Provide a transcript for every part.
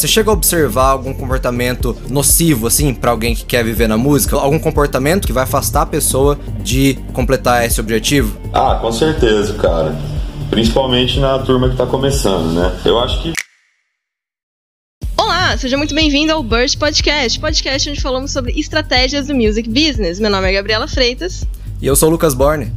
Você chega a observar algum comportamento nocivo, assim, para alguém que quer viver na música? Algum comportamento que vai afastar a pessoa de completar esse objetivo? Ah, com certeza, cara. Principalmente na turma que tá começando, né? Eu acho que Olá, seja muito bem-vindo ao Burst Podcast, podcast onde falamos sobre estratégias do music business. Meu nome é Gabriela Freitas. E eu sou o Lucas Borne.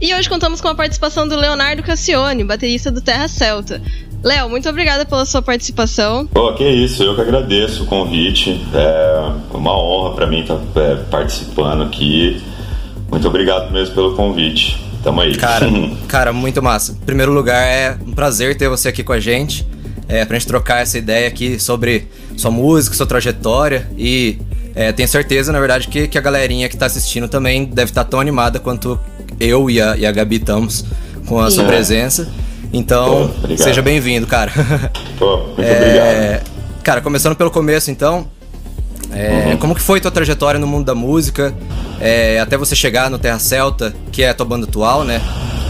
E hoje contamos com a participação do Leonardo Cassione, baterista do Terra Celta. Léo, muito obrigada pela sua participação. Pô, que isso, eu que agradeço o convite. É uma honra para mim estar tá, é, participando aqui. Muito obrigado mesmo pelo convite. Tamo aí. Cara, cara, muito massa. Em primeiro lugar, é um prazer ter você aqui com a gente é, pra gente trocar essa ideia aqui sobre sua música, sua trajetória e é, tenho certeza, na verdade, que, que a galerinha que tá assistindo também deve estar tá tão animada quanto eu e a, e a Gabi estamos com a Sim. sua presença. Então, Pô, seja bem-vindo, cara. Pô, muito é, obrigado. Cara, começando pelo começo, então, é, uhum. como que foi tua trajetória no mundo da música, é, até você chegar no Terra Celta, que é a tua banda atual, né?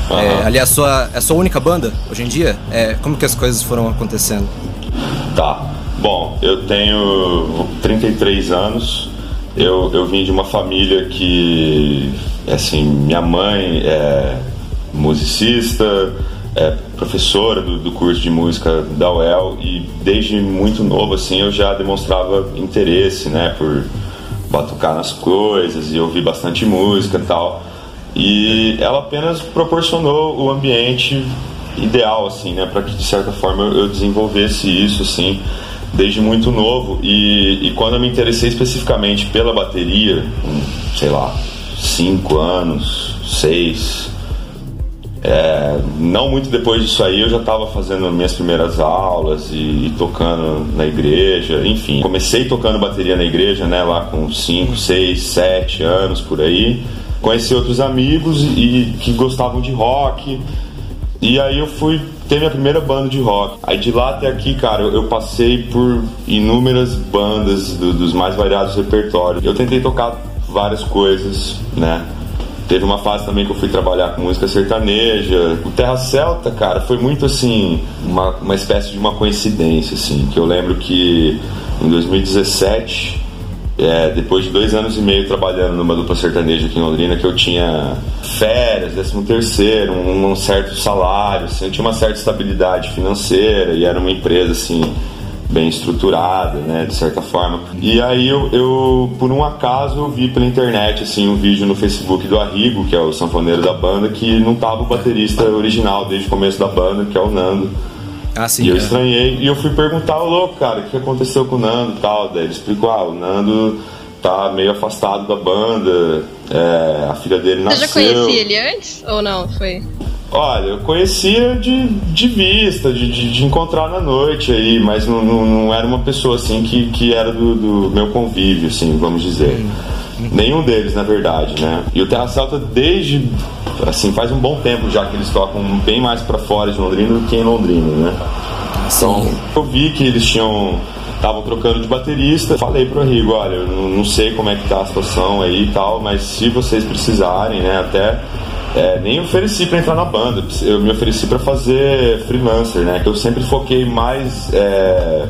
Uhum. É, ali é a sua, é a sua única banda hoje em dia? É, como que as coisas foram acontecendo? Tá. Bom, eu tenho 33 anos. Eu, eu vim de uma família que, assim, minha mãe é musicista, é professora do, do, curso de música da UEL e desde muito novo, assim, eu já demonstrava interesse, né, por batucar nas coisas e ouvir bastante música e tal. E ela apenas proporcionou o ambiente ideal, assim, né, para que de certa forma eu desenvolvesse isso, assim, desde muito novo. E, e quando eu me interessei especificamente pela bateria, sei lá, cinco anos, seis, é, não muito depois disso aí eu já estava fazendo minhas primeiras aulas e, e, tocando na igreja, enfim. Comecei tocando bateria na igreja, né, lá com 5, 6, 7 anos por aí conheci outros amigos e que gostavam de rock. E aí eu fui ter minha primeira banda de rock. Aí de lá até aqui, cara, eu passei por inúmeras bandas do, dos mais variados repertórios. Eu tentei tocar várias coisas, né? Teve uma fase também que eu fui trabalhar com música sertaneja. O Terra Celta, cara, foi muito assim, uma, uma espécie de uma coincidência, assim. Que eu lembro que em 2017 é, depois de dois anos e meio trabalhando numa dupla sertaneja aqui em Londrina, que eu tinha férias, décimo terceiro, um, um, certo salário, assim, eu tinha uma certa estabilidade financeira e era uma empresa assim bem estruturada, né, de certa forma. E aí eu, eu, por um acaso, eu vi pela internet assim um vídeo no Facebook do Arrigo, que é o sanfoneiro da banda, que não tava o baterista original desde o começo da banda, que é o Nando. Ah, sim, e eu é. estranhei. E eu fui perguntar ao louco, cara, o que aconteceu com o Nando e tal. Daí ele explicou, ah, o Nando tá meio afastado da banda, é, a filha dele nasceu. Você já conhecia ele antes ou não? Foi? Olha, eu conhecia de, de vista, de, de, de encontrar na noite aí, mas não, não, não, era uma pessoa assim que, que era do, do meu convívio, assim, vamos dizer. Hum. Nenhum deles, na verdade, né? E o Terra Celta, desde assim, faz um bom tempo já que eles tocam bem mais para fora de Londrina do que em Londrina, né? Então, eu vi que eles tinham estavam trocando de baterista. Falei pro Rigo, olha, eu não sei como é que tá a situação aí e tal, mas se vocês precisarem, né, até é, nem ofereci para entrar na banda, eu me ofereci para fazer freelancer, né? Que eu sempre foquei mais é,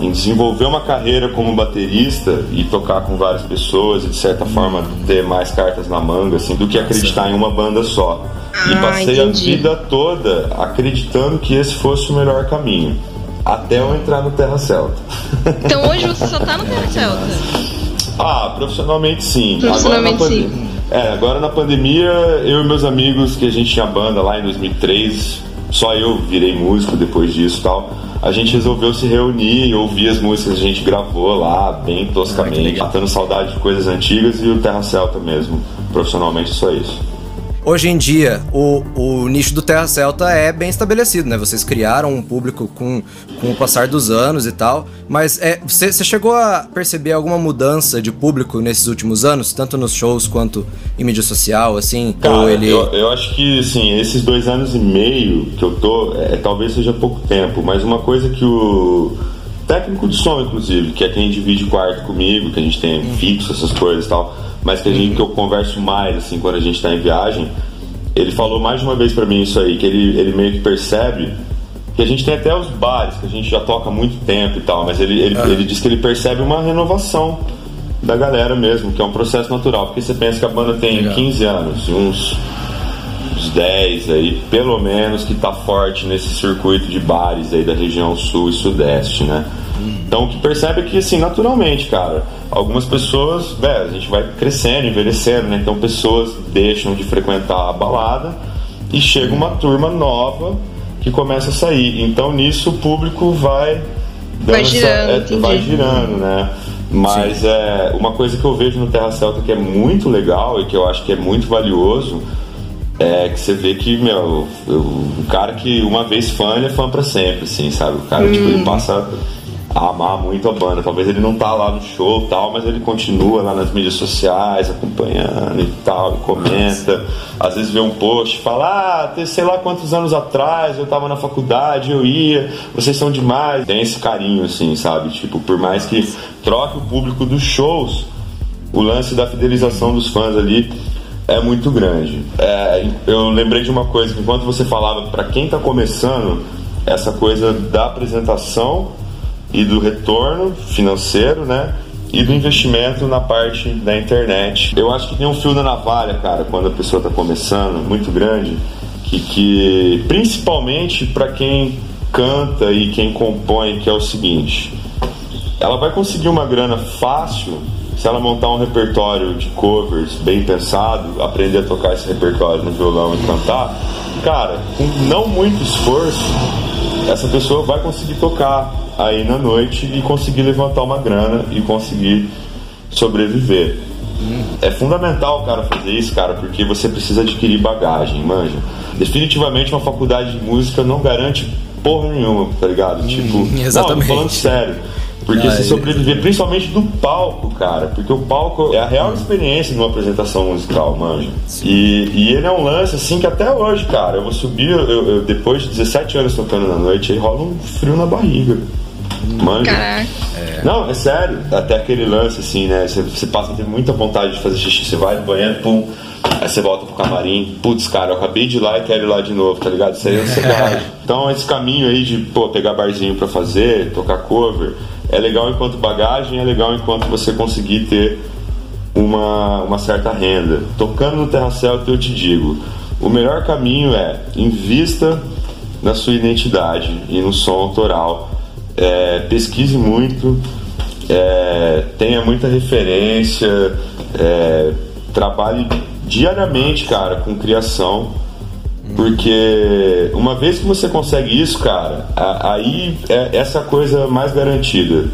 em desenvolver uma carreira como baterista e tocar com várias pessoas e de certa forma ter mais cartas na manga assim do que acreditar em uma banda só. Ah, e passei entendi. a vida toda acreditando que esse fosse o melhor caminho. Até eu entrar no Terra Celta. Então hoje você só tá no Terra Celta? Ah, profissionalmente sim. Profissionalmente agora, sim. É, agora na pandemia, eu e meus amigos, que a gente tinha banda lá em 2003, só eu virei músico depois disso e tal a gente resolveu se reunir e ouvir as músicas que a gente gravou lá, bem toscamente, matando saudade de coisas antigas e o Terra Celta mesmo. Profissionalmente, só isso. Hoje em dia, o, o nicho do Terra Celta é bem estabelecido, né? Vocês criaram um público com, com o passar dos anos e tal, mas é, você, chegou a perceber alguma mudança de público nesses últimos anos, tanto nos shows quanto em mídia social, assim? Cara, ou ele... eu, eu acho que, assim, esses dois anos e meio que eu tô, é, talvez seja pouco tempo, mas uma coisa que o técnico de som, inclusive, que é quem divide quarto comigo, que a gente tem fixo, essas coisas e tal mas que, a gente, que eu converso mais, assim, quando a gente está em viagem, ele falou mais de uma vez para mim isso aí, que ele, ele meio que percebe que a gente tem até os bares, que a gente já toca há muito tempo e tal, mas ele, ele, ah. ele diz que ele percebe uma renovação da galera mesmo, que é um processo natural, porque você pensa que a banda tem Legal. 15 anos, uns, uns 10 aí, pelo menos, que tá forte nesse circuito de bares aí da região sul e sudeste, né? Então, o que percebe é que, assim, naturalmente, cara, algumas pessoas, velho, a gente vai crescendo, envelhecendo, né? Então, pessoas deixam de frequentar a balada e chega uma turma nova que começa a sair. Então, nisso, o público vai. Vai girando, é, vai girando, né? Mas Sim. é uma coisa que eu vejo no Terra Celta que é muito legal e que eu acho que é muito valioso é que você vê que, meu, o cara que uma vez fã, ele é fã pra sempre, assim, sabe? O cara, hum. tipo, ele hum. passa amar muito a banda. Talvez ele não tá lá no show tal, mas ele continua lá nas mídias sociais, acompanhando e tal, e comenta. Às vezes vê um post, fala, ah, sei lá quantos anos atrás eu tava na faculdade, eu ia, vocês são demais. Tem esse carinho, assim, sabe? Tipo, por mais que troque o público dos shows, o lance da fidelização dos fãs ali é muito grande. É, eu lembrei de uma coisa que enquanto você falava para quem tá começando, essa coisa da apresentação e do retorno financeiro, né? E do investimento na parte da internet. Eu acho que tem um fio da navalha, cara, quando a pessoa está começando, muito grande, que, que principalmente para quem canta e quem compõe, que é o seguinte: ela vai conseguir uma grana fácil se ela montar um repertório de covers bem pensado, aprender a tocar esse repertório no violão e cantar, cara, com não muito esforço, essa pessoa vai conseguir tocar aí na noite e conseguir levantar uma grana e conseguir sobreviver. Hum. É fundamental cara fazer isso, cara, porque você precisa adquirir bagagem, manja. Definitivamente uma faculdade de música não garante porra nenhuma, tá ligado? Hum, tipo, exatamente. não, falando sério. Porque ah, se sobreviver, principalmente do palco, cara, porque o palco é a real experiência de uma apresentação musical, manja. E, e ele é um lance assim que até hoje, cara, eu vou subir, eu, eu, depois de 17 anos tocando na noite, aí rola um frio na barriga. Manja. Caraca. É. Não, é sério. Até aquele lance, assim, né? Você, você passa a ter muita vontade de fazer xixi. Você vai no banheiro, pum. Aí você volta pro camarim. Putz, cara, eu acabei de ir lá e quero ir lá de novo, tá ligado? Isso aí é ansiedade. então, esse caminho aí de, pô, pegar barzinho pra fazer, tocar cover, é legal enquanto bagagem, é legal enquanto você conseguir ter uma, uma certa renda. Tocando no Terra Celta, eu te digo, o melhor caminho é invista na sua identidade e no som autoral é, pesquise muito, é, tenha muita referência, é, trabalhe diariamente, cara, com criação. Porque uma vez que você consegue isso, cara, aí é essa coisa mais garantida.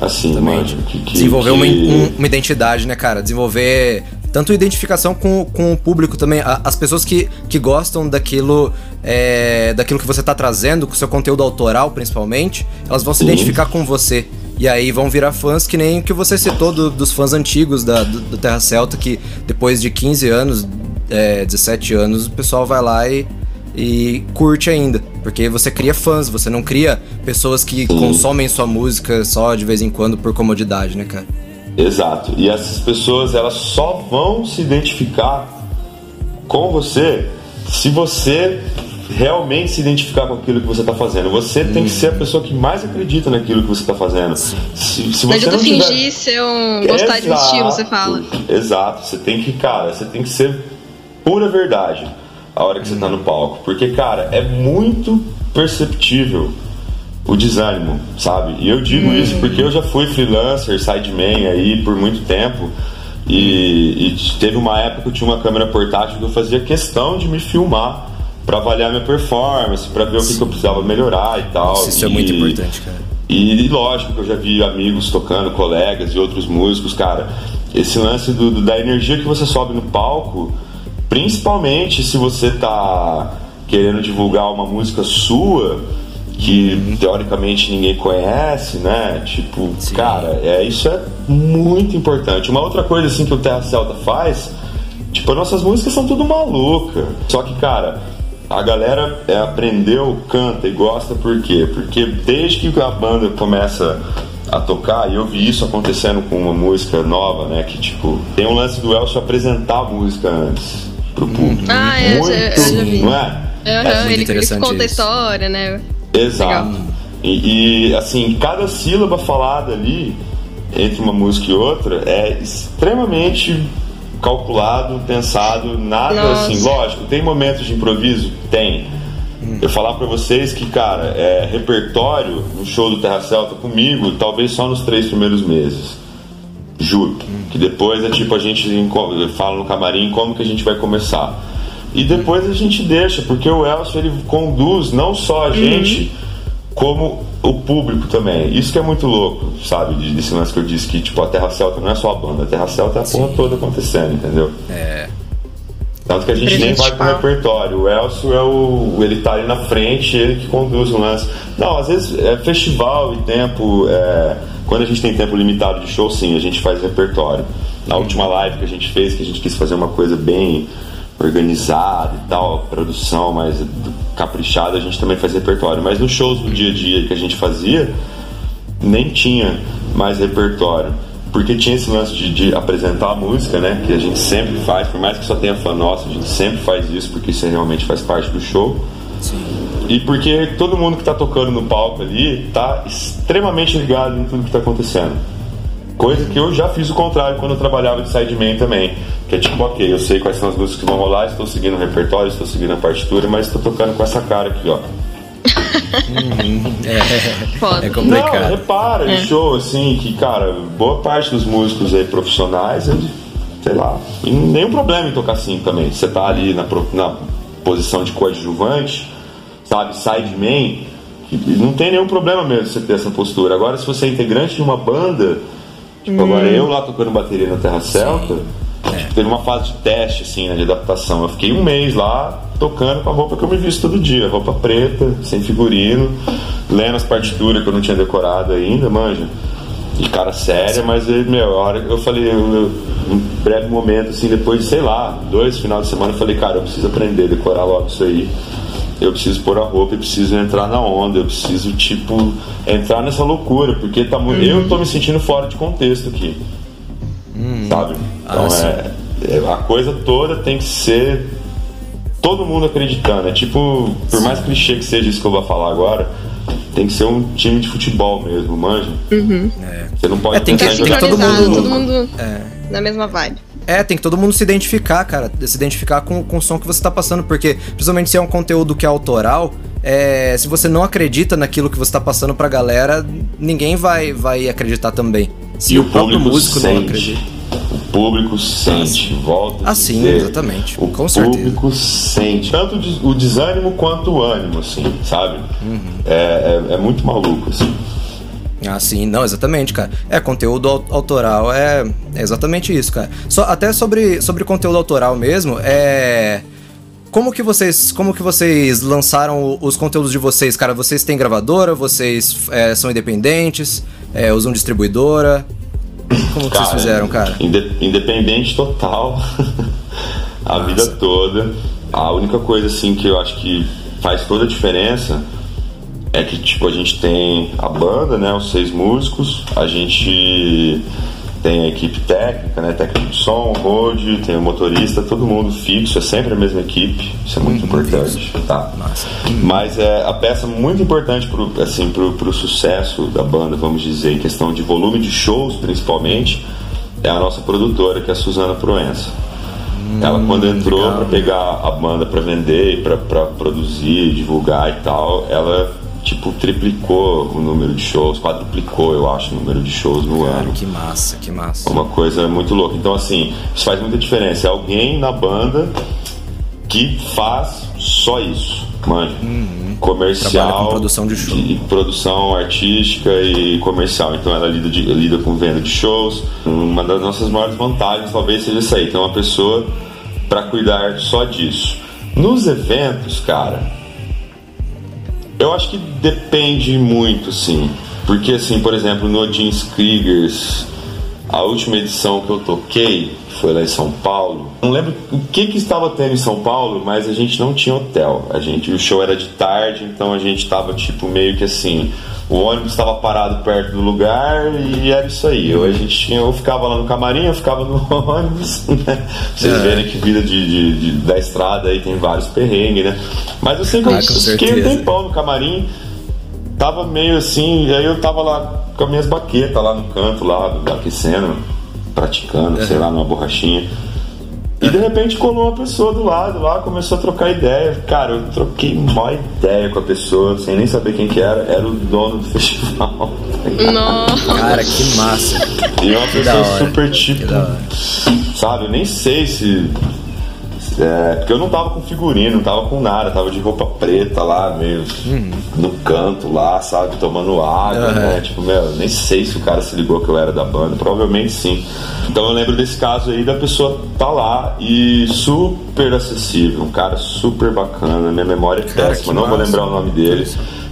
Assim, mano, que, que, Desenvolver que... Uma, uma identidade, né, cara? Desenvolver tanto identificação com, com o público também. As pessoas que, que gostam daquilo, é, daquilo que você está trazendo, com o seu conteúdo autoral principalmente, elas vão se identificar com você. E aí vão virar fãs que nem o que você citou do, dos fãs antigos da, do, do, Terra Celta, que depois de 15 anos, é, 17 anos, o pessoal vai lá e, e curte ainda. Porque você cria fãs, você não cria pessoas que consomem sua música só de vez em quando por comodidade, né, cara? Exato. E essas pessoas elas só vão se identificar com você se você realmente se identificar com aquilo que você está fazendo. Você hum. tem que ser a pessoa que mais acredita naquilo que você está fazendo. Se, se você não tiver... fingir ser um gostar de um estilo, você fala. Exato. Você tem que, cara, você tem que ser pura verdade a hora que hum. você está no palco, porque cara é muito perceptível o desânimo, sabe? E eu digo hum. isso porque eu já fui freelancer, sideman aí por muito tempo. E, e, teve uma época que eu tinha uma câmera portátil que eu fazia questão de me filmar para avaliar minha performance, para ver o que, que, eu precisava melhorar e tal. Isso é e, é muito importante, cara. E, e, lógico que eu já vi amigos tocando, colegas e outros músicos, cara. Esse lance do, do, da energia que você sobe no palco, principalmente se você tá querendo divulgar uma música sua que teoricamente ninguém conhece, né? Tipo, Sim. cara, é, isso é muito importante. Uma outra coisa assim que o Terra Celta faz, tipo, as nossas músicas são tudo maluca. Só que, cara, a galera é, aprendeu, canta e gosta por quê? Porque desde que a banda começa a tocar, e eu vi isso acontecendo com uma música nova, né? Que tipo, tem um lance do Elcio apresentar a música antes pro público. Ah, é, muito, eu já, eu já vi. Não é? Uhum, é ele, ele conta a história, né? Exato. E, e, assim, cada sílaba falada ali, entre uma música e outra, é extremamente calculado, pensado, nada Nossa. assim. Lógico, tem momentos de improviso? Tem. Eu falar pra vocês que, cara, é, repertório no show do Terra Celta comigo, talvez só nos três primeiros meses. Juro. Que depois é tipo, a gente fala no camarim como que a gente vai começar. E depois a gente deixa, porque o Elcio ele conduz não só a gente, como o público também. Isso que é muito louco, sabe? de- Desse lance que eu disse que tipo, a Terra Celta não é só a banda, a Terra Celta é a porra toda acontecendo, entendeu? É. Tanto que a gente nem vai pro repertório. O Elcio é o. ele tá ali na frente, ele que conduz o lance. Não, às vezes é festival e tempo. é, quando a gente tem tempo limitado de show, sim, a gente faz repertório. Na última live que a gente fez, que a gente quis fazer uma coisa bem organizada e tal, produção mais caprichada, a gente também faz repertório. Mas nos shows do dia a dia que a gente fazia, nem tinha mais repertório. Porque tinha esse lance de, de apresentar a música, né? Que a gente sempre faz, por mais que só tenha fã nosso, a gente sempre faz isso, porque isso realmente faz parte do show. E porque todo mundo que tá tocando no palco ali tá extremamente ligado em tudo que tá acontecendo. Coisa que eu já fiz o contrário quando eu trabalhava de sideman também. Que é tipo, ok, eu sei quais são as músicas que vão rolar, estou seguindo o repertório, estou seguindo a partitura, mas estou tocando com essa cara aqui, ó. Foda. É Não, complicado. repara em show, assim, que, cara, boa parte dos músicos aí profissionais, ele, sei lá, e nenhum problema em tocar assim também. Você tá ali na, na posição de coadjuvante, sabe, sideman, não tem nenhum problema mesmo você ter essa postura. Agora, se você é integrante de uma banda, tipo, agora eu lá tocando bateria na Terra Celta, tipo, teve uma fase de teste, assim, né, de adaptação. Eu fiquei um mês lá tocando com a roupa que eu me visto todo dia, roupa preta, sem figurino, lendo as partituras que eu não tinha decorado ainda, manja. De cara séria, mas ele, meu, hora eu falei, eu, um breve momento, assim, depois de, sei lá, dois final de semana, eu falei, cara, eu preciso aprender a decorar logo isso aí. Eu preciso pôr a roupa, eu preciso entrar na onda, eu preciso, tipo, entrar nessa loucura, porque tá muito. Eu tô me sentindo fora de contexto aqui. Sabe? Então Ah, é, é- A coisa toda tem que ser. Todo mundo acreditando. É tipo, por mais clichê que seja isso que eu vou falar agora, tem que ser um time de futebol mesmo, manja? Você não pode É, tem que- tem que todo Sincronizado, mundo- todo mundo na mesma vibe. É, tem que todo mundo se identificar, cara. Se identificar com, com o som que você tá passando, porque, principalmente se é um conteúdo que é autoral, é, se você não acredita naquilo que você tá passando pra galera, ninguém vai, vai acreditar também. Se E o, o próprio público músico não sente. acredita. O público sente, volta a Ah, sim, dizer. exatamente. O Com certeza. público sente. Tanto o desânimo quanto o ânimo, assim, sabe? Uhum. É, é, é muito maluco, assim. Ah, sim, não, exatamente, cara. É, conteúdo au- autoral é, é exatamente isso, cara. Só, até sobre, sobre conteúdo autoral mesmo, é. Como que vocês, como que vocês lançaram os conteúdos de vocês, cara? Vocês têm gravadora? Vocês é, são independentes? É, usam distribuidora? Como que vocês fizeram, cara? inde- independente total. a vida toda. A única coisa assim que eu acho que faz toda a diferença é que tipo a gente tem a banda, né, os seis músicos, a gente tem a equipe técnica, né, técnico de som, road, tem o motorista, todo mundo fixo, é sempre a mesma equipe, isso é muito importante, tá? Massa. Mas é a peça muito importante pro, assim, pro, pro sucesso da banda, vamos dizer, em questão de volume de shows principalmente, é a nossa produtora, que é a Suzana Proença. Ela quando entrou para pegar a banda para vender, para produzir, divulgar e tal, ela tipo triplicou o número de shows, quadruplicou, eu acho, o número de shows no Cara, ano. que massa, que massa. Uma coisa muito louca. Então, assim, isso faz muita diferença. É alguém na banda que faz só isso. Mano, comercial. Uhum. Trabalha com produção de show. e produção artística e comercial. Então, ela lida, de- lida com venda de shows. Uma das nossas maiores vantagens talvez seja isso aí. Tem uma pessoa para cuidar só disso. Nos eventos, cara, eu acho que depende muito, sim. Porque, assim, por exemplo, no Jeans Kriegers, a última edição que eu toquei, que foi lá em São Paulo, não lembro o que, que estava tendo em São Paulo, mas a gente não tinha hotel. A gente, o show era de tarde, então a gente estava tipo meio que assim. O ônibus estava parado perto do lugar e era isso aí. Eu, a gente tinha, eu ficava lá no camarim, eu ficava no ônibus, né? Vocês É. verem que vida de, de- de- da estrada aí tem vários perrengues, né? Mas eu eu Ah, fiquei um tempão no camarim tava meio assim, e aí eu tava lá com as minhas baquetas lá no canto, lá, aquecendo, praticando, uhum. sei lá, numa borrachinha. E de repente colou uma pessoa do lado lá, começou a trocar ideia. Cara, eu troquei uma ideia com a pessoa, sem nem saber quem que era. Era o dono do festival. Nossa! Cara, que massa! E uma pessoa super tipo. Sabe, eu nem sei se é, porque eu não tava com figurino, não tava com nada, tava de roupa preta lá, meio uhum. no canto lá, sabe, tomando água, uhum. né? Tipo, meu, nem sei se o cara se ligou que eu era da banda, provavelmente sim. Então eu lembro desse caso aí da pessoa tá lá e super acessível, um cara super bacana, minha memória é cara, péssima, não massa. vou lembrar o nome dele.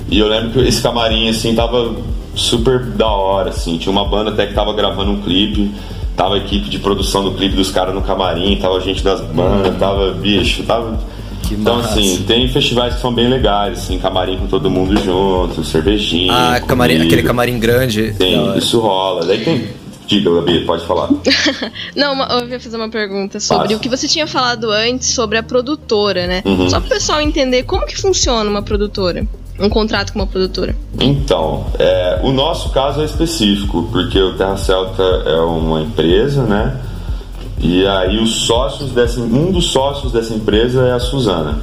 E eu lembro que esse camarim, assim, tava super da hora, assim, tinha uma banda até que tava gravando um clipe. Tava a equipe de produção do clipe dos caras no camarim, tava gente das bandas, hum. tava bicho, tava. Que então, massa. assim, tem festivais que são bem legais, assim, camarim com todo mundo junto, cervejinha. Ah, camarim, aquele camarim grande. Tem, isso rola. Daí tem. Diga, Gabi, pode falar. Não, eu ia fazer uma pergunta sobre Passa. o que você tinha falado antes sobre a produtora, né? Uhum. Só para o pessoal entender como que funciona uma produtora um contrato com uma produtora? Então, é, o nosso caso é específico, porque o Terra Celta é uma empresa, né? E aí os sócios dessa, um dos sócios dessa empresa é a Suzana,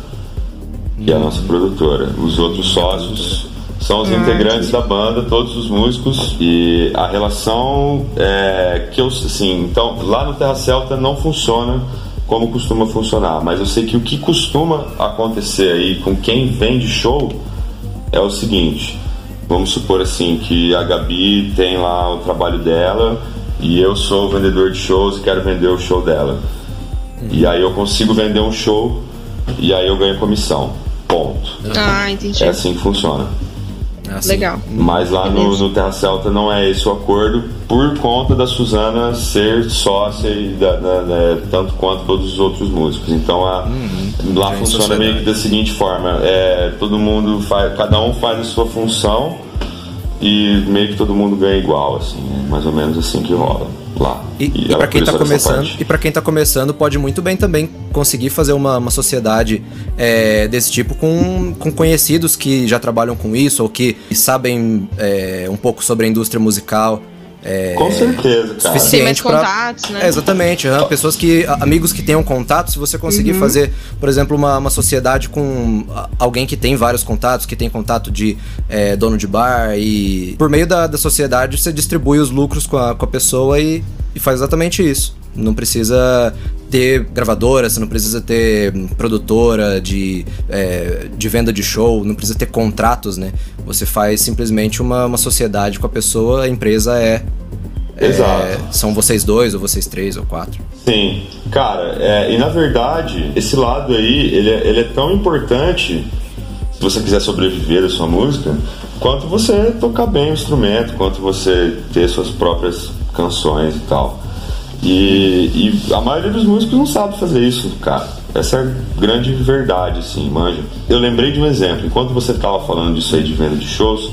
que é a nossa produtora. Os outros sócios são os ah, integrantes da banda, todos os músicos e a relação é que eu assim, então lá no Terra Celta não funciona como costuma funcionar, mas eu sei que o que costuma acontecer aí com quem vende show é o seguinte: vamos supor assim que a Gabi tem lá o trabalho dela e eu sou vendedor de shows e quero vender o show dela. E aí eu consigo vender um show e aí eu ganho comissão. Ponto. Ah, entendi. É assim que funciona. Assim. Legal. Mas lá no, no, Terra Celta não é esse o acordo, por conta da Suzana ser sócia e da, da, da, tanto quanto todos os outros músicos. Então a, uhum. lá Tem funciona meio que da seguinte forma: é, todo mundo faz, cada um faz a sua função e meio que todo mundo ganha igual, assim, é mais ou menos assim que rola lá. E, e, e para quem está começando, e para quem tá começando, pode muito bem também conseguir fazer uma, uma sociedade é, desse tipo com, com conhecidos que já trabalham com isso ou que sabem é, um pouco sobre a indústria musical. É, Com certeza, cara. Suficiente mais contatos, né? É, exatamente. Né? Pessoas que. Amigos que tenham contatos, se você conseguir uhum. fazer, por exemplo, uma, uma sociedade com alguém que tem vários contatos, que tem contato de é, dono de bar, e por meio da, da sociedade você distribui os lucros com a, com a pessoa e, e faz exatamente isso. Não precisa ter gravadora, você não precisa ter produtora de, é, de venda de show, não precisa ter contratos, né? Você faz simplesmente uma, uma sociedade com a pessoa, a empresa é. é Exato. É, são vocês dois, ou vocês três, ou quatro. Sim, cara, é, e na verdade, esse lado aí, ele é, ele é tão importante, se você quiser sobreviver da sua música, quanto você tocar bem o instrumento, quanto você ter suas próprias canções e tal. E, e, a maioria dos músicos não sabe fazer isso, cara. Essa é a grande verdade, assim, manja. Eu lembrei de um exemplo. Enquanto você estava falando disso aí de venda de shows,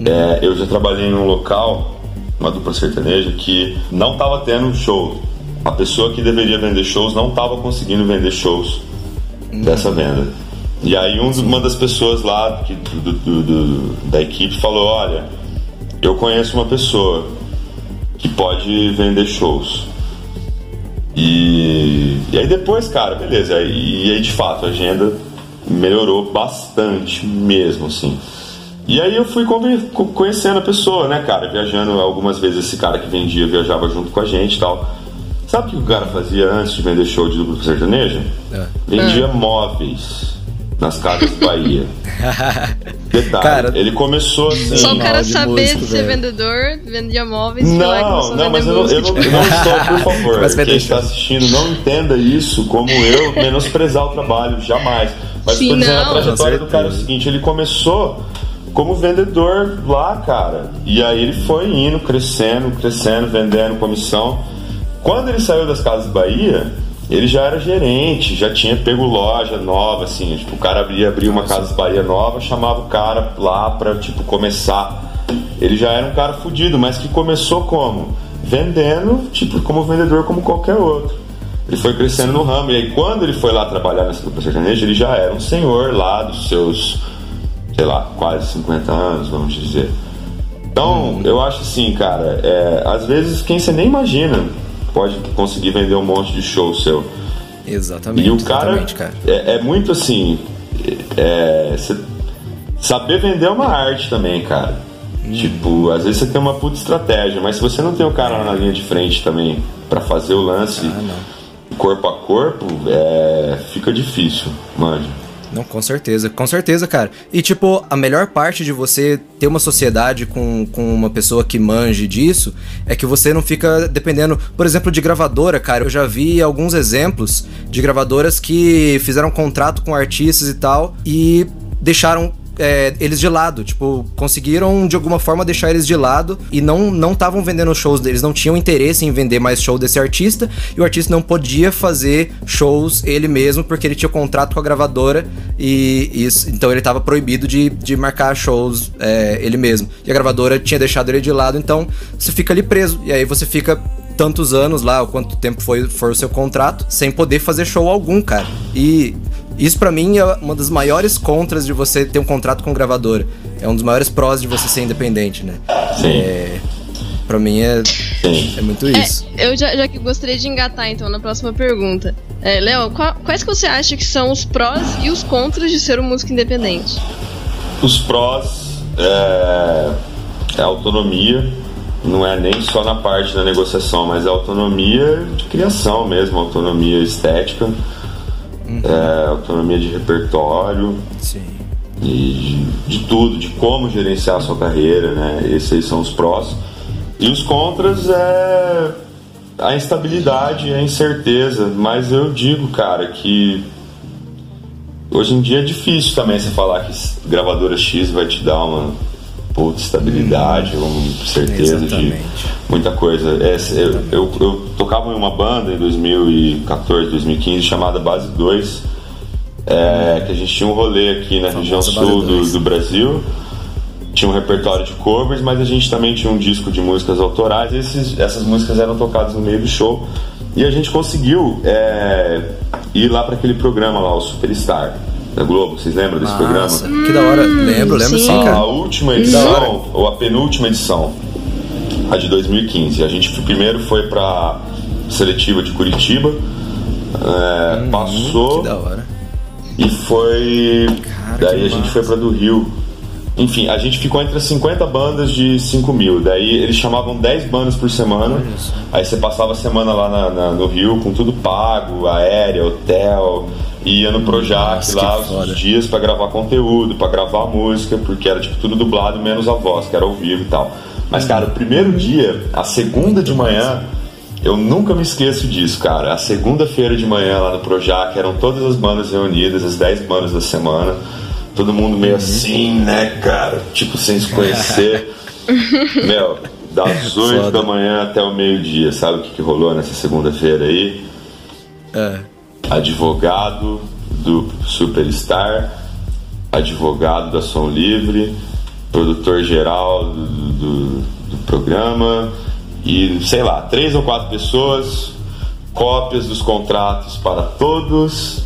é, eu já trabalhei em um local, uma dupla sertaneja, que não estava tendo show. A pessoa que deveria vender shows não estava conseguindo vender shows dessa venda. E aí um, uma das pessoas lá que, do, do, do, da equipe falou, olha, eu conheço uma pessoa que pode vender shows. E, e aí depois, cara, beleza. E, e aí de fato a agenda melhorou bastante mesmo, assim. E aí eu fui conhecendo a pessoa, né, cara? Viajando algumas vezes esse cara que vendia viajava junto com a gente e tal. Sabe o que o cara fazia antes de vender show de duplo sertanejo? É. Vendia é. móveis nas casas Bahia. Detalhe, cara, ele começou assim. Só o cara saber músico, ser velho. vendedor, vendia móveis. Não, não, mas eu não, eu, não, eu não, estou, por favor. Mas quem está assistindo, não entenda isso como eu menosprezar o trabalho, jamais. Mas Sim, estou dizendo, não. a trajetória do cara é o seguinte: ele começou como vendedor lá, cara. E aí ele foi indo, crescendo, crescendo, vendendo comissão. Quando ele saiu das Casas Bahia, ele já era gerente, já tinha pego loja nova, assim, tipo, o cara abria, abria uma casa Bahia nova, chamava o cara lá pra, tipo, começar. Ele já era um cara fudido, mas que começou como? Vendendo, tipo, como vendedor como qualquer outro. Ele foi crescendo no ramo, e aí quando ele foi lá trabalhar nessa dupla sertaneja, ele já era um senhor lá dos seus sei lá, quase 50 anos, vamos dizer. Então, eu acho assim, cara, é, às vezes quem você nem imagina pode conseguir vender um monte de show seu. Exatamente. E o cara, cara. É, é, muito assim. É, saber vender é uma arte também, cara. Hum. Tipo, às vezes você tem uma puta estratégia, mas se você não tem o cara lá na linha de frente também para fazer o lance ah, corpo a corpo, é, fica difícil, manja. Não, com certeza, com certeza, cara. E, tipo, a melhor parte de você ter uma sociedade com, com uma pessoa que manje disso é que você não fica dependendo, por exemplo, de gravadora, cara. Eu já vi alguns exemplos de gravadoras que fizeram contrato com artistas e tal e deixaram é, eles de lado, tipo, conseguiram de alguma forma deixar eles de lado e não estavam vendendo shows deles, não tinham interesse em vender mais show desse artista e o artista não podia fazer shows ele mesmo porque ele tinha contrato com a gravadora e isso, então ele estava proibido de, de marcar shows é, ele mesmo. E a gravadora tinha deixado ele de lado, então você fica ali preso e aí você fica tantos anos lá, ou quanto tempo foi, for o seu contrato, sem poder fazer show algum, cara. E isso para mim é uma das maiores contras de você ter um contrato com gravadora. É um dos maiores prós de você ser independente, né? Sim. É, pra mim é, é muito isso. É, eu já, já que gostaria de engatar então na próxima pergunta. É, Léo, quais que você acha que são os prós e os contras de ser um músico independente? Os prós é, é a autonomia, não é nem só na parte da negociação, mas a autonomia de criação mesmo, autonomia estética uhum. é, autonomia de repertório. Sim. E de, de, tudo, de como gerenciar a sua carreira, né? Esses são os prós. E os contras é a instabilidade, a incerteza. Mas eu digo, cara, que hoje em dia é difícil também você falar que gravadora X vai te dar uma puta estabilidade, hum, com certeza exatamente. de muita coisa. É, eu, eu, eu, tocava em uma banda em 2014, 2015 chamada Base 2, é, que a gente tinha um rolê aqui na região sul do, do, Brasil. Tinha um repertório de covers, mas a gente também tinha um disco de músicas autorais. Esses, essas músicas eram tocadas no meio do show. E a gente conseguiu é, ir lá para aquele programa lá, o Superstar da Globo. Vocês lembram desse Nossa, programa? Que da hora. Lembro, lembro sim, sim cara. A última edição, ou a penúltima edição, a de 2015. A gente primeiro foi pra seletiva de Curitiba. É, hum, passou. Que da hora. E foi. Cara, daí a gente foi pra do Rio. Enfim, a gente ficou entre as 50 bandas de 5 mil. Daí eles chamavam 10 bandas por semana. Aí você passava a semana lá na, na, no Rio com tudo pago, aérea, hotel. Ia no Projac Nossa, lá os dias para gravar conteúdo, para gravar música, porque era tipo tudo dublado menos a voz, que era ao vivo e tal. Mas, cara, o primeiro dia, a segunda de manhã, eu nunca me esqueço disso, cara. A segunda-feira de manhã lá no Projac eram todas as bandas reunidas, as 10 bandas da semana. Todo mundo meio assim, né, cara? Tipo, sem se conhecer. Meu, das 8 da manhã até o meio-dia, sabe o que, que rolou nessa segunda-feira aí? É advogado do Superstar, advogado da Som Livre, produtor geral do, do, do programa e sei lá, três ou quatro pessoas, cópias dos contratos para todos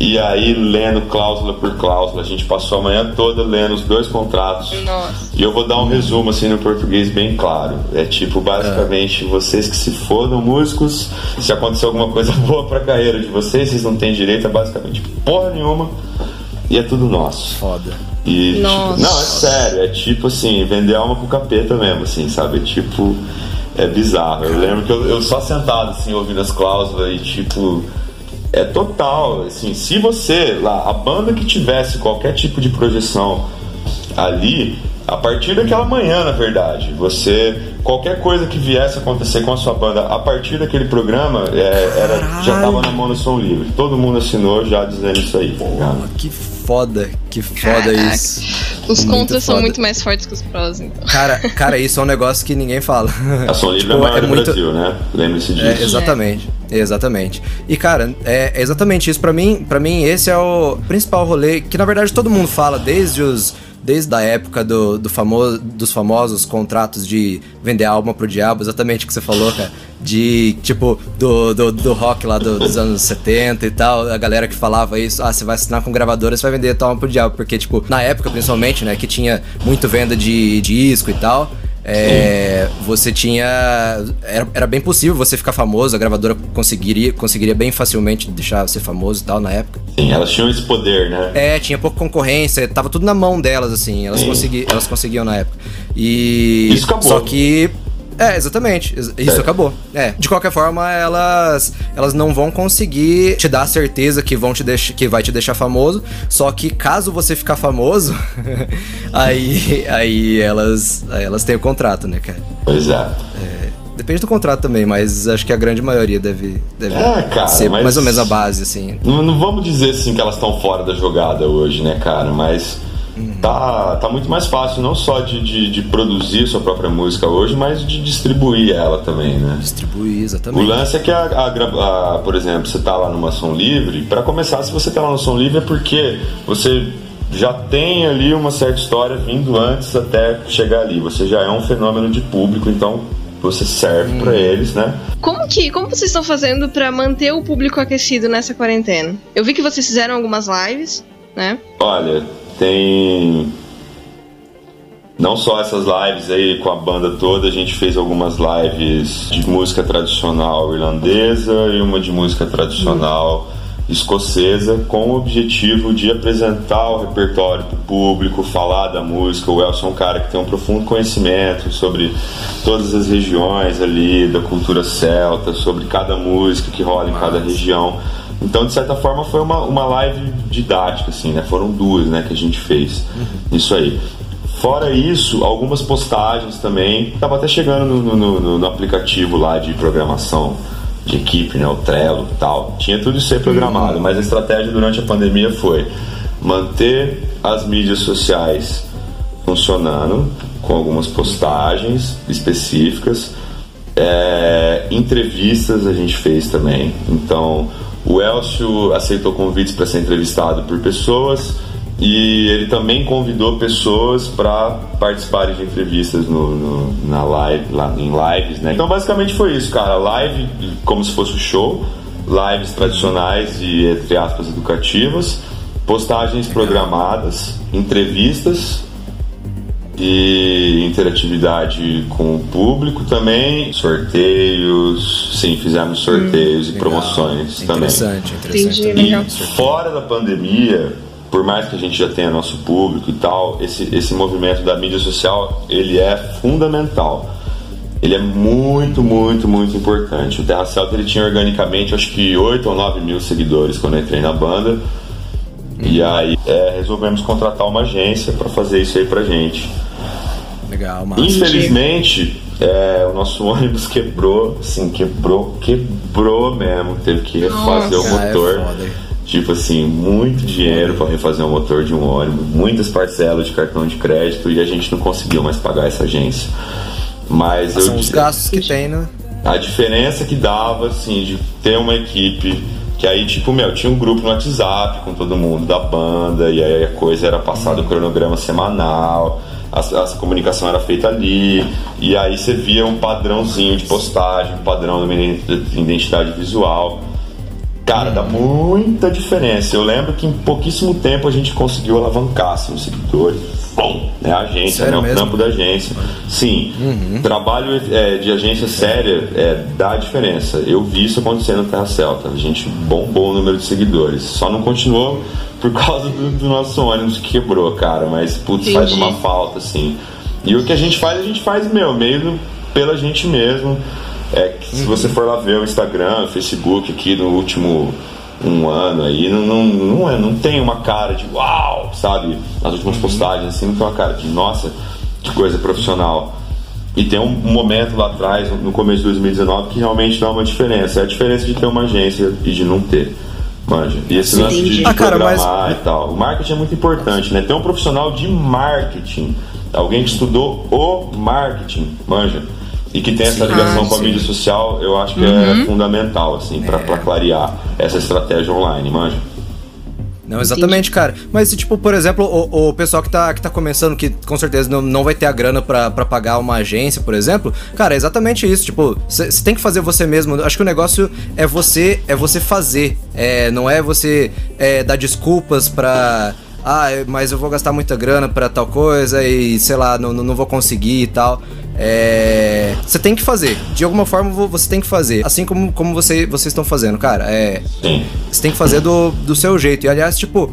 e aí, lendo cláusula por cláusula, a gente passou a manhã toda lendo os dois contratos. Nossa. E eu vou dar um resumo assim no português bem claro. É tipo, basicamente, é. vocês que se fodam músicos, se acontecer alguma coisa boa pra carreira de vocês, vocês não têm direito a basicamente porra nenhuma. E é tudo nosso. Foda. E, tipo, não, é sério, é tipo assim, vender alma pro capeta mesmo, assim, sabe? É tipo. É bizarro. Eu lembro que eu, eu só sentado assim, ouvindo as cláusulas e tipo é total. Assim, se você lá, a banda que tivesse qualquer tipo de projeção ali, a partir daquela manhã, na verdade, você qualquer coisa que viesse acontecer com a sua banda a partir daquele programa é, era já tava na mão do som livre. Todo mundo assinou já dizendo isso aí. Tá que foda, que foda Caraca. isso. Os muito contras foda. são muito mais fortes que os prós, então. Cara, cara, isso é um negócio que ninguém fala. A som livre tipo, é, é muito... Brasil, né? Lembre-se disso. É, exatamente. É. Exatamente. E cara, é exatamente isso para mim, para mim esse é o principal rolê que na verdade todo mundo fala desde os desde a época do, do famoso, dos famosos contratos de vender a alma pro diabo, exatamente o que você falou, cara. de, tipo, do, do, do rock lá do, dos anos 70 e tal, a galera que falava isso, ah, você vai assinar com gravadora, você vai vender tal pro diabo, porque, tipo, na época, principalmente, né, que tinha muito venda de, de disco e tal, é, você tinha. Era, era bem possível você ficar famoso, a gravadora conseguiria, conseguiria bem facilmente deixar você famoso e tal na época. Sim, elas tinham esse poder, né? É, tinha pouca concorrência, tava tudo na mão delas, assim, elas, consegui, elas conseguiam na época. E. Isso acabou. Só que é, exatamente. Isso é. acabou. É. De qualquer forma, elas elas não vão conseguir te dar a certeza que vão te que vai te deixar famoso. Só que caso você ficar famoso, aí aí elas aí elas têm o contrato, né, cara? Pois é. é. Depende do contrato também, mas acho que a grande maioria deve, deve é, cara, ser mais ou menos a base, assim. Não, não vamos dizer assim que elas estão fora da jogada hoje, né, cara? Mas Tá, tá muito mais fácil não só de, de, de, produzir sua própria música hoje, mas de distribuir ela também, né? Distribuir, exatamente. O lance é que, a, a, a por exemplo, você tá lá numa Som Livre, para começar, se você tá lá no Som Livre é porque você já tem ali uma certa história vindo antes até chegar ali. Você já é um fenômeno de público, então você serve hum. para eles, né? Como que, como vocês estão fazendo para manter o público aquecido nessa quarentena? Eu vi que vocês fizeram algumas lives, né? Olha, tem não só essas lives aí com a banda toda, a gente fez algumas lives de música tradicional irlandesa e uma de música tradicional escocesa, com o objetivo de apresentar o repertório para o público, falar da música. O Elson é um cara que tem um profundo conhecimento sobre todas as regiões ali, da cultura celta, sobre cada música que rola em cada região. Então, de certa forma, foi uma, uma live didática, assim, né? Foram duas, né, que a gente fez. Uhum. Isso aí. Fora isso, algumas postagens também. Tava até chegando no, no, no, no, aplicativo lá de programação de equipe, né? O Trello e tal. Tinha tudo isso aí programado, uhum. mas a estratégia durante a pandemia foi manter as mídias sociais funcionando com algumas postagens específicas. É, entrevistas a gente fez também. Então, o Elcio aceitou convites para ser entrevistado por pessoas e ele também convidou pessoas para participarem de entrevistas no, no, na live, lá em lives, né? Então basicamente foi isso, cara. Live como se fosse um show, lives tradicionais e entre aspas educativas, postagens programadas, entrevistas e interatividade com o público também, sorteios, sim, fizemos sorteios hum, e promoções interessante, também. Interessante, interessante. E fora da pandemia, por mais que a gente já tenha nosso público e tal, esse, esse movimento da mídia social, ele é fundamental. Ele é muito, muito, muito importante. O Terra Celta ele tinha organicamente acho que 8 ou 9 mil seguidores quando eu entrei na banda. E aí é, resolvemos contratar uma agência para fazer isso aí pra gente. Legal, massa. Infelizmente, é, o nosso ônibus quebrou, assim, quebrou, quebrou mesmo. Teve que refazer Nossa, o motor. É tipo assim, muito dinheiro para refazer o motor de um ônibus, muitas parcelas de cartão de crédito e a gente não conseguiu mais pagar essa agência. Mas São eu, os gastos que tem, né? A diferença que dava, assim, de ter uma equipe que aí, tipo, meu, tinha um grupo no WhatsApp com todo mundo da banda, e aí a coisa era passado o cronograma semanal a, comunicação era feita ali, e aí você via um padrãozinho de postagem, um padrão de identidade visual. Cara, dá muita diferença. Eu lembro que em pouquíssimo tempo a gente conseguiu alavancar assim, os seguidores. Bom, né? A agência, né? O mesmo? campo da agência. Sim, uhum. trabalho é, de agência séria é, dá diferença. Eu vi isso acontecendo no Terra Celta. A gente bombou o número de seguidores. Só não continuou por causa do, do nosso ônibus que quebrou, cara. Mas, putz, Entendi. faz uma falta, assim. E o que a gente faz, a gente faz, meu, meio pela gente mesmo. É que se você for lá ver o Instagram, o Facebook aqui no último um ano aí, não, não, não, é, não tem uma cara de uau, sabe? Nas últimas uhum. postagens, assim, não tem uma cara de nossa, que coisa profissional. E tem um momento lá atrás, no começo de 2019, que realmente dá uma diferença. É a diferença de ter uma agência e de não ter. Manja. E esse lance de, de ah, cara, programar mas... e tal. O marketing é muito importante, né? Ter um profissional de marketing, alguém que estudou o marketing, manja. E que tem essa ligação ah, com a mídia social, eu acho que é uhum. é fundamental, assim, para é. clarear essa estratégia online, manja. Não, exatamente, Entendi. cara. Mas, tipo, por exemplo, o, o, pessoal que tá, que tá começando, que com certeza não, não vai ter a grana para pagar uma agência, por exemplo, cara, é exatamente isso. Tipo, você tem que fazer você mesmo. Acho que o negócio é você é você fazer. É, não é você é, dar desculpas pra ah, mas eu vou gastar muita grana para tal coisa e sei lá, não, não vou conseguir e tal. É, você tem que fazer. De alguma forma você tem que fazer. Assim como, como você, vocês estão fazendo, cara. É, você tem que fazer do, do seu jeito. E aliás, tipo.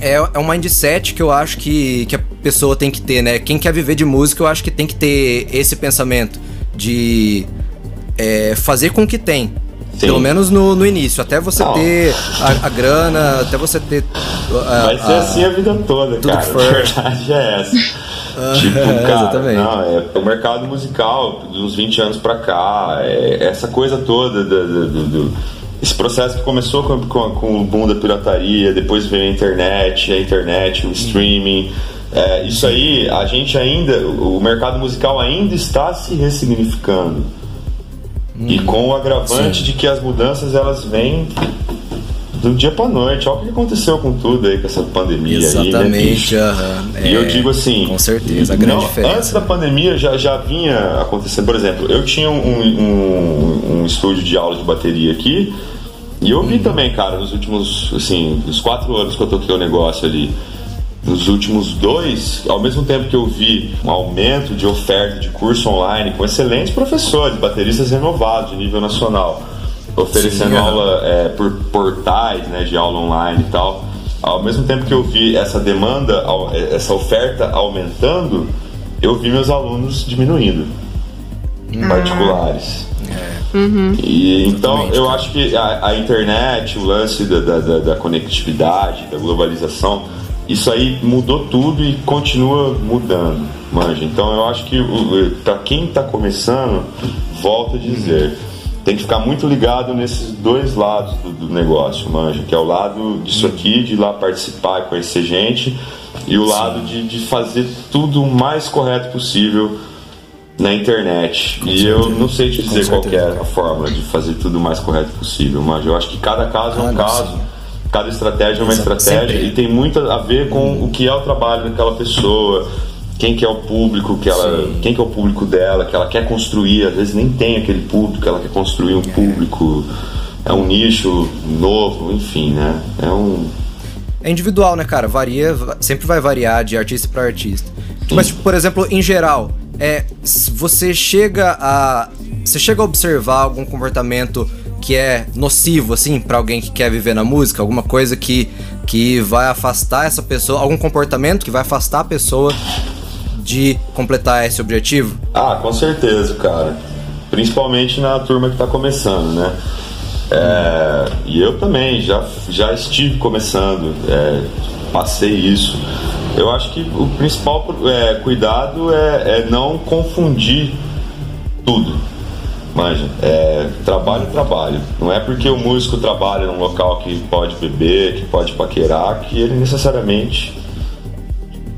É, é um mindset que eu acho que, que a pessoa tem que ter, né? Quem quer viver de música, eu acho que tem que ter esse pensamento de é, fazer com o que tem. Sim. Pelo menos no, no início, até você não. ter a, a, grana, até você ter. A, Vai ser a, assim a vida toda, cara. A verdade é essa. tipo, cara, Exatamente. não, é o mercado musical dos 20 anos pra cá, é essa coisa toda do, do, do esse processo que começou com, com, com, o boom da pirataria, depois veio a internet, a internet, o streaming. É, isso aí, a gente ainda, o mercado musical ainda está se ressignificando. Hum, e com o agravante sim. de que as mudanças elas vêm do dia para noite. Olha o que aconteceu com tudo aí, com essa pandemia Exatamente, aí, né, é, E eu digo assim. Com certeza, a grande não, diferença. Antes da pandemia já, já vinha acontecendo. Por exemplo, eu tinha um, um, um estúdio de aula de bateria aqui. E eu vi hum. também, cara, nos últimos, assim, os quatro anos que eu toquei o negócio ali nos últimos dois, ao mesmo tempo que eu vi um aumento de oferta de curso online com excelentes professores, bateristas renovados de nível nacional, oferecendo Sim, é. aula é, por portais né, de aula online e tal. Ao mesmo tempo que eu vi essa demanda, essa oferta aumentando, eu vi meus alunos diminuindo, em particulares. É. Uhum. E, então eu acho que a, a, internet, o lance da, da, da conectividade, da globalização, isso aí mudou tudo e continua mudando, manja. Então eu acho que para quem está começando, volto a dizer, tem que ficar muito ligado nesses dois lados do, do, negócio, manja, que é o lado disso aqui, de ir lá participar e conhecer gente, e o Sim. lado de, de fazer tudo o mais correto possível na internet. Com e certeza. eu não sei te dizer qual é a fórmula de fazer tudo o mais correto possível, mas eu acho que cada caso é um caso. Sim cada estratégia é uma estratégia Sempre. e tem muito a ver com hum. o que é o trabalho daquela pessoa, quem que é o público que ela, Sim. quem que é o público dela, que ela quer construir, às vezes nem tem aquele público, ela quer construir um é. público, é um nicho novo, enfim, né? É um é individual, né, cara? Varia, sempre vai variar de artista para artista. Mas, tipo, por exemplo, em geral, é, você chega a você chega a observar algum comportamento que é nocivo, assim, para alguém que quer viver na música? Alguma coisa que, que vai afastar essa pessoa, algum comportamento que vai afastar a pessoa de completar esse objetivo? Ah, com certeza, cara. Principalmente na turma que tá começando, né? É, e eu também já, já estive começando, é, passei isso. Eu acho que o principal é, cuidado é, é não confundir tudo Manja, é, trabalho, trabalho. Não é porque o músico trabalha num local que pode beber, que pode paquerar, que ele necessariamente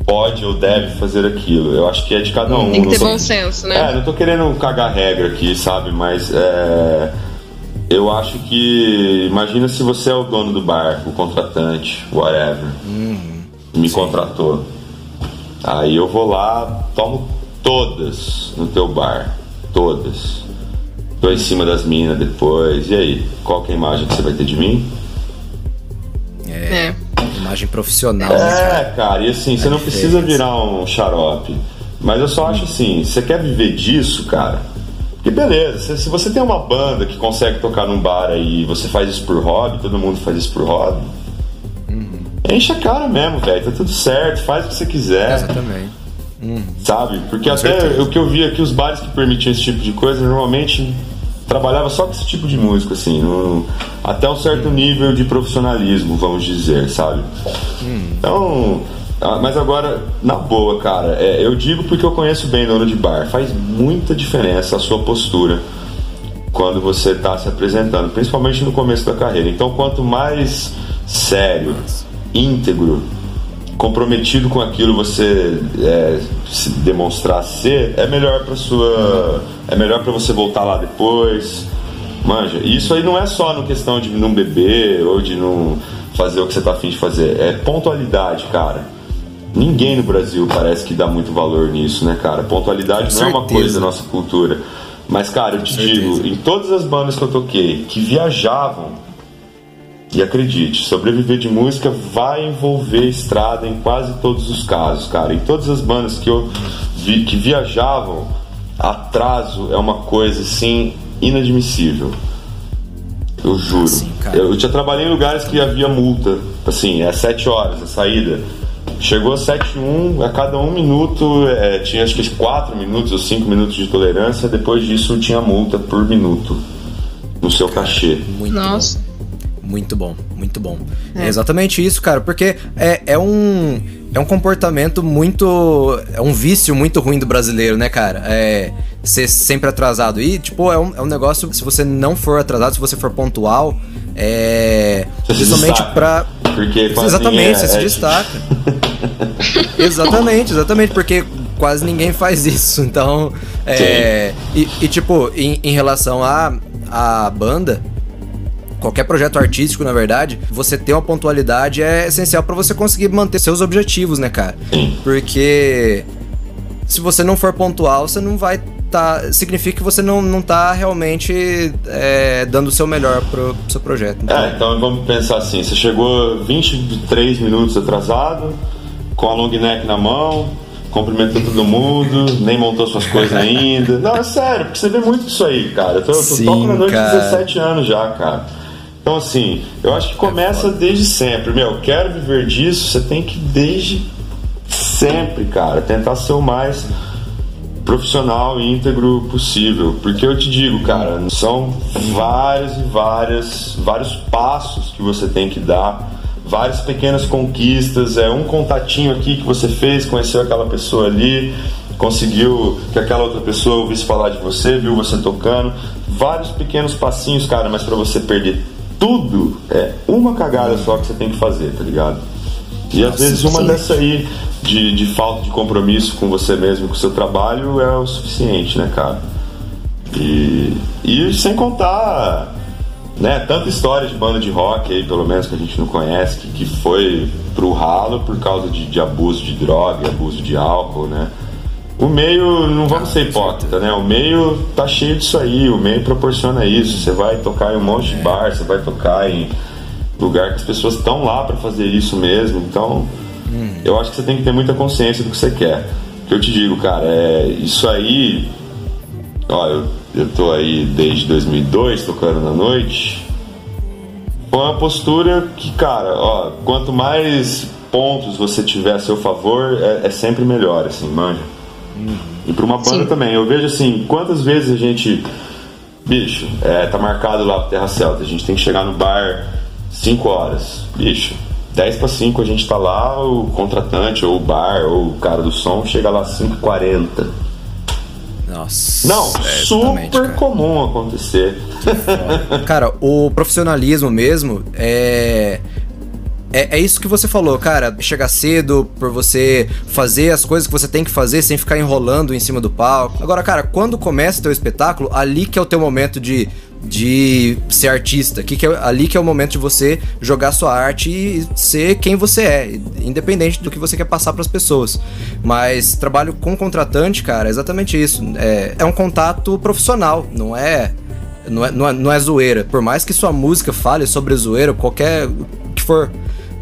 pode ou deve fazer aquilo. Eu acho que é de cada um. Tem que ter bom senso, né? É, não tô querendo cagar regra aqui, sabe? Mas é, eu acho que. Imagina se você é o dono do bar, o contratante, whatever. Uhum. Me Sim. contratou. Aí eu vou lá, tomo todas no teu bar. Todas Tô em cima das minas depois. E aí? Qual que é a imagem que você vai ter de mim? É. é. Imagem profissional. É, né, cara? cara, e assim, você não precisa virar um xarope. Mas eu só acho assim, você quer viver disso, cara? Que beleza, se, você tem uma banda que consegue tocar num bar aí e você faz isso por hobby, todo mundo faz isso por hobby. Uhum. Enche a cara mesmo, velho. Tá tudo certo, faz o que você quiser. Exatamente. Uhum. Sabe? Porque Com até certeza. o que eu vi aqui, os bares que permitiam esse tipo de coisa, normalmente trabalhava só com esse tipo de música, assim, no, até um certo uhum. nível de profissionalismo, vamos dizer, sabe? Uhum. Então, ah, mas agora, na boa, cara, é, eu digo porque eu conheço bem dono de bar, faz muita diferença a sua postura quando você está se apresentando, principalmente no começo da carreira. Então, quanto mais sério, íntegro comprometido com aquilo você é, se demonstrar ser, é melhor para sua, é melhor para você voltar lá depois. Manja, isso aí não é só no questão de não beber ou de não fazer o que você tá afim de fazer. É pontualidade, cara. Ninguém no Brasil parece que dá muito valor nisso, né, cara? Pontualidade não é uma coisa da nossa cultura. Mas, cara, eu te digo, em todas as bandas que eu toquei, que viajavam, e acredite, sobreviver de música vai envolver estrada em quase todos os casos, cara. Em todas as bandas que eu vi que viajavam, atraso é uma coisa assim inadmissível. Eu juro. Assim, eu, eu já trabalhei em lugares que havia multa, assim, é sete horas a saída. Chegou a 7-1, a cada um minuto é, tinha acho que 4 minutos ou 5 minutos de tolerância, depois disso tinha multa por minuto no seu cachê. Muito Nossa. Bom. Muito bom, muito bom. É. é exatamente isso, cara, porque é, é um é um comportamento muito. É um vício muito ruim do brasileiro, né, cara? É ser sempre atrasado. E, tipo, é um, é um negócio. Se você não for atrasado, se você for pontual, é. Você principalmente pra. Porque exatamente, é, você é, se destaca. exatamente, exatamente, porque quase ninguém faz isso. Então, é. E, e, tipo, em, em relação à a, a banda qualquer projeto artístico, na verdade, você ter uma pontualidade é essencial para você conseguir manter seus objetivos, né, cara? Porque se você não for pontual, você não vai tá. Significa que você não, não tá realmente é, dando o seu melhor pro, pro seu projeto. Então. É, então vamos pensar assim: você chegou 23 minutos atrasado, com a long neck na mão, cumprimentou todo mundo, nem montou suas coisas ainda. Não, é sério, porque você vê muito disso aí, cara. Eu tô, Sim, toco na noite de 17 anos já, cara. Então, assim, eu acho que começa desde sempre. Meu, quero viver disso, você tem que desde sempre, cara, tentar ser o mais profissional e íntegro possível. Porque eu te digo, cara, são vários e várias, vários passos que você tem que dar, várias pequenas conquistas, é um contatinho aqui que você fez, conheceu aquela pessoa ali, conseguiu que aquela outra pessoa ouvisse falar de você, viu você tocando, vários pequenos passinhos, cara, mas para você perder tudo é uma cagada só que você tem que fazer, tá ligado? E às vezes uma sim. dessa aí de, de falta de compromisso com você mesmo, com o seu trabalho, é o suficiente, né, cara? E, e sem contar, né, tanta história de banda de rock aí, pelo menos que a gente não conhece, que, que foi pro ralo por causa de, de abuso de droga, abuso de álcool, né? O meio, não vamos ser hipócrita, né? O meio tá cheio disso aí, o meio proporciona isso. Você vai tocar em um monte de bar, você vai tocar em lugar que as pessoas estão lá para fazer isso mesmo. Então, eu acho que você tem que ter muita consciência do que você quer. O que eu te digo, cara, é isso aí. Ó, eu, eu tô aí desde 2002 tocando na noite. Foi uma postura que, cara, ó, quanto mais pontos você tiver a seu favor, é, é sempre melhor, assim, manja. E para uma banda Sim. também. Eu vejo assim, quantas vezes a gente. Bicho, é, tá marcado lá pro Terra Celta. A gente tem que chegar no bar 5 horas. Bicho, 10 para 5 a gente tá lá, o contratante, ou o bar, ou o cara do som chega lá 5h40. Nossa. Não, é, super cara. comum acontecer. Cara, o profissionalismo mesmo é é, é isso que você falou, cara. Chegar cedo, por você fazer as coisas que você tem que fazer sem ficar enrolando em cima do palco. Agora, cara, quando começa o teu espetáculo, ali que é o teu momento de de ser artista, que, que é, ali que é o momento de você jogar sua arte e ser quem você é, independente do que você quer passar para as pessoas. Mas trabalho com contratante, cara, é exatamente isso. É, é um contato profissional, não é, não é, não é, não é zoeira. Por mais que sua música fale sobre zoeira, qualquer que for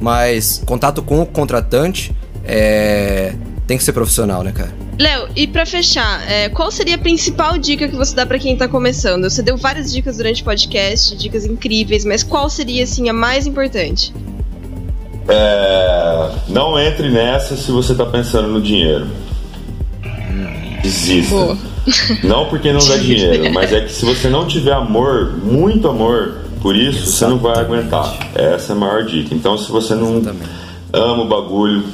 mas contato com o contratante é, tem que ser profissional, né, cara? Léo, e para fechar, é, qual seria a principal dica que você dá para quem tá começando? Você deu várias dicas durante o podcast, dicas incríveis, mas qual seria assim a mais importante? É, não entre nessa se você tá pensando no dinheiro. Desista. Boa. Não porque não dá dinheiro, mas é que se você não tiver amor, muito amor por isso, Exatamente. você não vai aguentar. Essa é a maior dica. Então, se você não Exatamente. ama o bagulho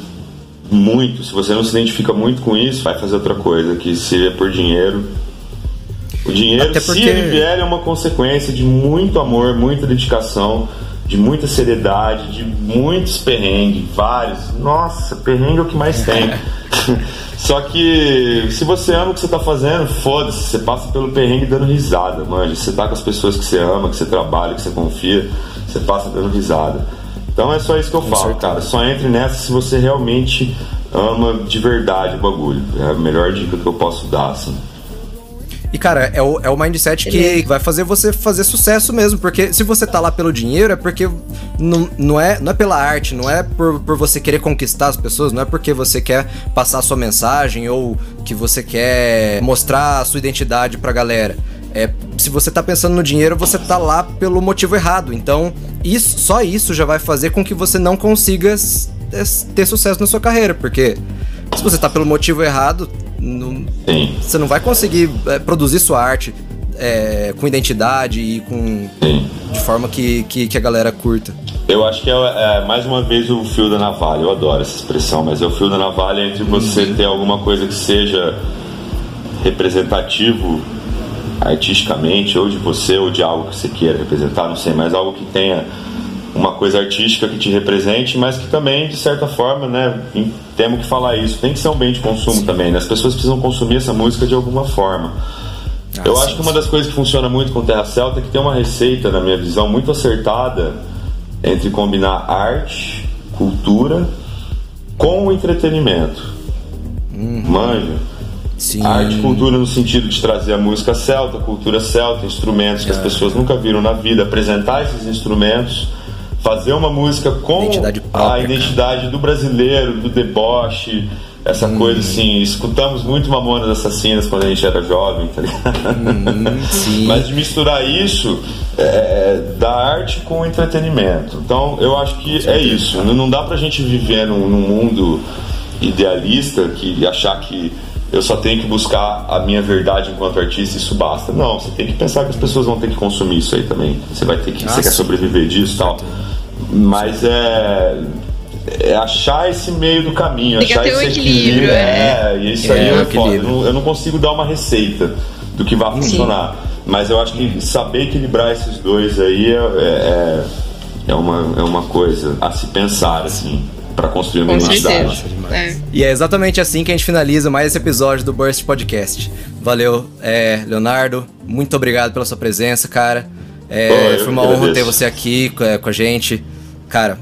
muito, se você não se identifica muito com isso, vai fazer outra coisa, que se é por dinheiro. O dinheiro, porque... se ele vier, é uma consequência de muito amor, muita dedicação, de muita seriedade, de muitos perrengues, vários. Nossa, perrengue é o que mais tem. Só que se você ama o que você tá fazendo, foda-se, você passa pelo perrengue dando risada, manja. Você tá com as pessoas que você ama, que você trabalha, que você confia, você passa dando risada. Então é só isso que eu falo, cara. Só entre nessa se você realmente ama de verdade o bagulho. É a melhor dica que eu posso dar, assim. E, cara, é o, é o mindset que vai fazer você fazer sucesso mesmo. Porque se você tá lá pelo dinheiro, é porque não, não, é, não é pela arte, não é por, por você querer conquistar as pessoas, não é porque você quer passar a sua mensagem ou que você quer mostrar a sua identidade pra galera. É, se você tá pensando no dinheiro, você tá lá pelo motivo errado. Então, isso, só isso já vai fazer com que você não consiga ter sucesso na sua carreira, porque se você tá pelo motivo errado, não, você não vai conseguir é, produzir sua arte é, com identidade e com Sim. de forma que, que, que, a galera curta. Eu acho que é, é, mais uma vez o fio da navalha. Eu adoro essa expressão, mas é o fio da navalha entre você uhum. ter alguma coisa que seja representativo artisticamente, ou de você, ou de algo que você queira representar, não sei, mas algo que tenha uma coisa artística que te represente, mas que também, de certa forma, né, temos que falar isso, tem que ser um bem de consumo sim. também, né? As pessoas precisam consumir essa música de alguma forma. Ah, Eu sim, acho que uma das coisas que funciona muito com Terra Celta é que tem uma receita, na minha visão, muito acertada entre combinar arte, cultura com o entretenimento. Uhum. Manja. Sim. Arte e cultura no sentido de trazer a música celta, cultura celta, instrumentos que é. as pessoas nunca viram na vida, apresentar esses instrumentos fazer uma música com identidade própria, a identidade do brasileiro, do deboche, essa hum. coisa assim. Escutamos muito Mamonas Assassinas quando a gente era jovem, tá ligado? Hum, Mas de misturar isso é, é, da arte com o entretenimento. Então eu acho que é isso. Não dá pra gente viver num, num mundo idealista que achar que eu só tenho que buscar a minha verdade enquanto artista e isso basta. Não, você tem que pensar que as pessoas vão ter que consumir isso aí também. Você vai ter que. Ah, você quer sobreviver disso e tal. Mas é, é achar esse meio do caminho, Tem achar esse um equilíbrio. É, é, e isso é, aí é foda. Eu não, eu não, consigo dar uma receita do que vai funcionar. Sim. Mas eu acho que saber equilibrar esses dois aí é, é, é, uma, é uma coisa a se pensar, assim para construir uma Com identidade. É. E é exatamente assim que a gente finaliza mais esse episódio do Burst Podcast. Valeu, é, Leonardo. Muito obrigado pela sua presença, cara. É, foi uma honra ter você aqui é, com a gente. Cara,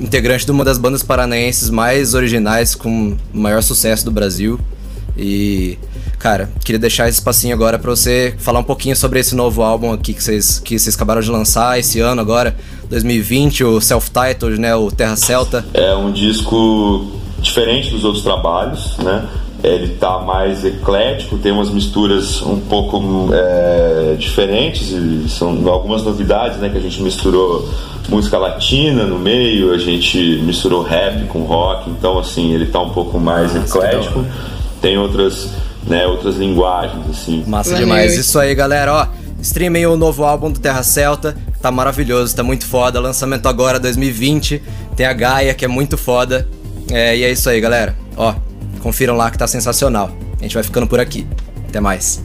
integrante de uma das bandas paranaenses mais originais, com maior sucesso do Brasil. E, cara, queria deixar esse espacinho agora para você falar um pouquinho sobre esse novo álbum aqui que vocês, que vocês acabaram de lançar esse ano agora, 2020, o self-titled, né, o Terra Celta. É um disco diferente dos outros trabalhos, né? Ele tá mais eclético, tem umas misturas um pouco é, diferentes, são algumas novidades, né, que a gente misturou música latina no meio, a gente misturou rap com rock, então assim, ele tá um pouco mais ah, eclético. Tem outras, né, outras linguagens assim. Massa demais. Isso aí, galera, ó. Streamem o novo álbum do Terra Celta, tá maravilhoso, tá muito foda. Lançamento agora 2020. Tem a Gaia, que é muito foda. É, e é isso aí, galera. Ó, Confiram lá que tá sensacional. A gente vai ficando por aqui. Até mais.